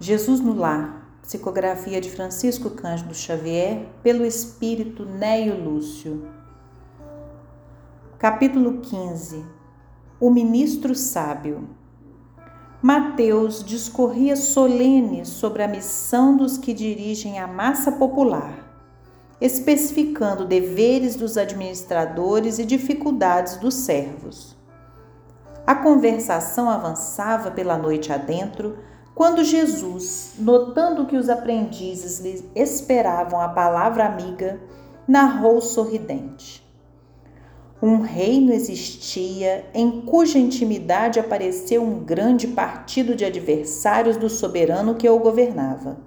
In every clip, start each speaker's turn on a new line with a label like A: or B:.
A: Jesus no Lar, psicografia de Francisco Cândido Xavier, pelo espírito Neio Lúcio. Capítulo 15 O ministro sábio. Mateus discorria solene sobre a missão dos que dirigem a massa popular, especificando deveres dos administradores e dificuldades dos servos. A conversação avançava pela noite adentro quando Jesus, notando que os aprendizes lhe esperavam a palavra amiga, narrou sorridente. Um reino existia em cuja intimidade apareceu um grande partido de adversários do soberano que o governava.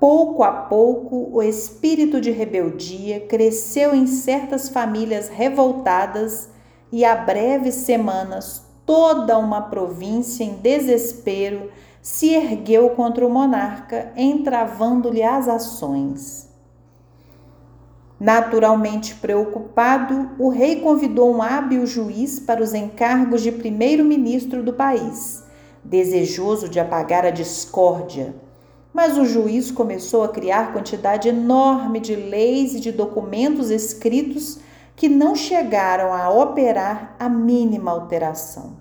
A: Pouco a pouco, o espírito de rebeldia cresceu em certas famílias revoltadas e, há breves semanas, toda uma província em desespero se ergueu contra o monarca, entravando-lhe as ações. Naturalmente preocupado, o rei convidou um hábil juiz para os encargos de primeiro-ministro do país, desejoso de apagar a discórdia. Mas o juiz começou a criar quantidade enorme de leis e de documentos escritos que não chegaram a operar a mínima alteração.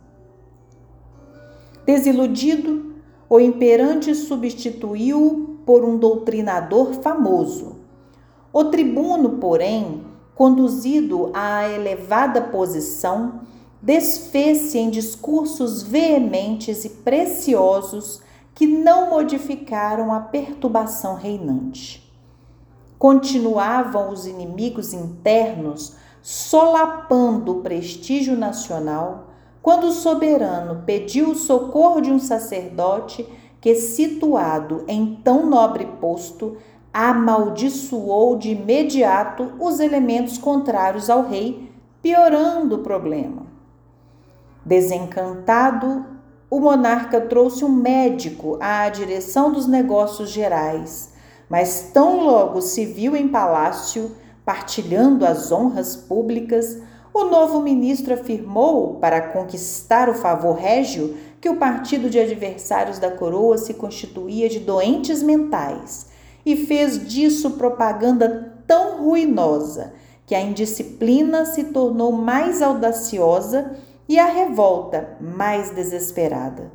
A: Desiludido, o imperante substituiu por um doutrinador famoso. O tribuno, porém, conduzido à elevada posição, desfez-se em discursos veementes e preciosos que não modificaram a perturbação reinante. Continuavam os inimigos internos solapando o prestígio nacional, quando o soberano pediu o socorro de um sacerdote que, situado em tão nobre posto, amaldiçoou de imediato os elementos contrários ao rei, piorando o problema. Desencantado, o monarca trouxe um médico à direção dos negócios gerais, mas tão logo se viu em palácio, partilhando as honras públicas, o novo ministro afirmou, para conquistar o favor régio, que o partido de adversários da coroa se constituía de doentes mentais e fez disso propaganda tão ruinosa que a indisciplina se tornou mais audaciosa e a revolta mais desesperada.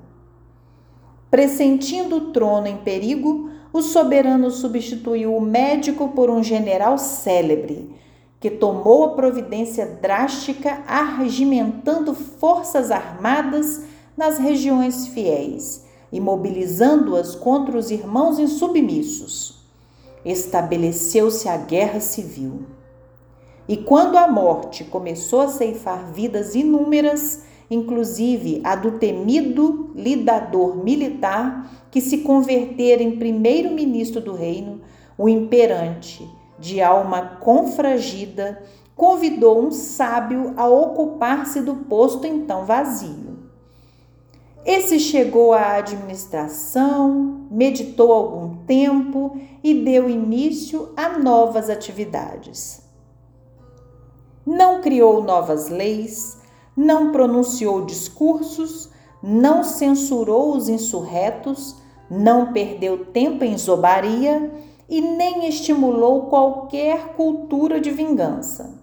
A: Pressentindo o trono em perigo, o soberano substituiu o médico por um general célebre, que tomou a providência drástica arregimentando forças armadas nas regiões fiéis e mobilizando-as contra os irmãos insubmissos. Estabeleceu-se a guerra civil. E quando a morte começou a ceifar vidas inúmeras, inclusive a do temido lidador militar que se convertera em primeiro-ministro do reino, o imperante, de alma confragida, convidou um sábio a ocupar-se do posto então vazio. Esse chegou à administração, meditou algum tempo e deu início a novas atividades. Não criou novas leis, não pronunciou discursos, não censurou os insurretos, não perdeu tempo em zobaria e nem estimulou qualquer cultura de vingança.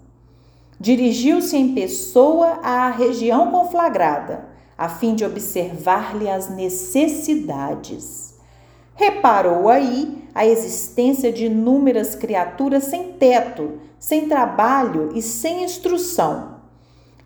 A: Dirigiu-se em pessoa à região conflagrada, a fim de observar-lhe as necessidades. Reparou aí a existência de inúmeras criaturas sem teto, sem trabalho e sem instrução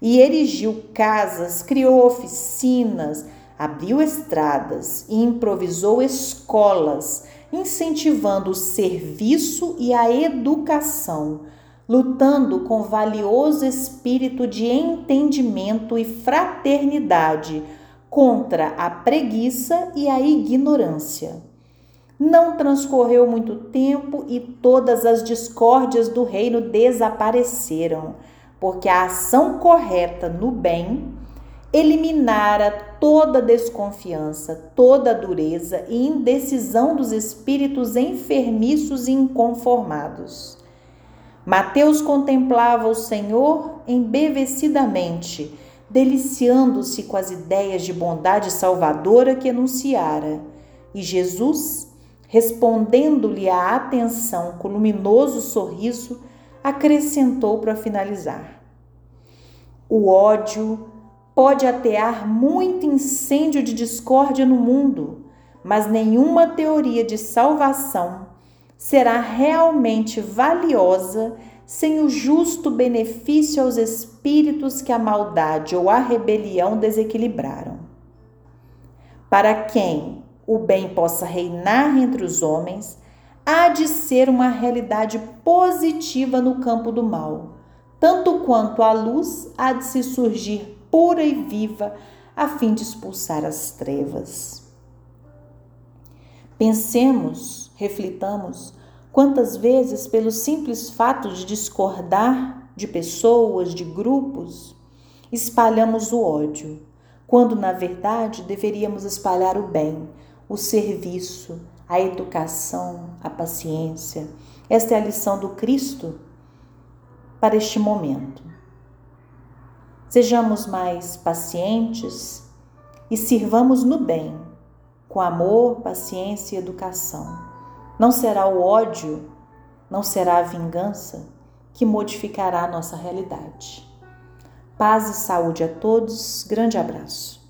A: e erigiu casas, criou oficinas, abriu estradas e improvisou escolas, incentivando o serviço e a educação, lutando com valioso espírito de entendimento e fraternidade contra a preguiça e a ignorância. Não transcorreu muito tempo e todas as discórdias do reino desapareceram porque a ação correta no bem eliminara toda desconfiança, toda dureza e indecisão dos espíritos enfermiços e inconformados. Mateus contemplava o Senhor embevecidamente, deliciando-se com as ideias de bondade salvadora que anunciara. E Jesus, respondendo-lhe a atenção com luminoso sorriso, acrescentou para finalizar: O ódio pode atear muito incêndio de discórdia no mundo, mas nenhuma teoria de salvação será realmente valiosa sem o justo benefício aos espíritos que a maldade ou a rebelião desequilibraram. Para quem o bem possa reinar entre os homens, há de ser uma realidade positiva no campo do mal, tanto quanto a luz há de se surgir pura e viva a fim de expulsar as trevas. Pensemos, reflitamos, quantas vezes, pelo simples fato de discordar de pessoas, de grupos, espalhamos o ódio, quando na verdade deveríamos espalhar o bem, o serviço, a educação, a paciência. Esta é a lição do Cristo para este momento. Sejamos mais pacientes e sirvamos no bem, com amor, paciência e educação. Não será o ódio, não será a vingança que modificará a nossa realidade. Paz e saúde a todos. Grande abraço.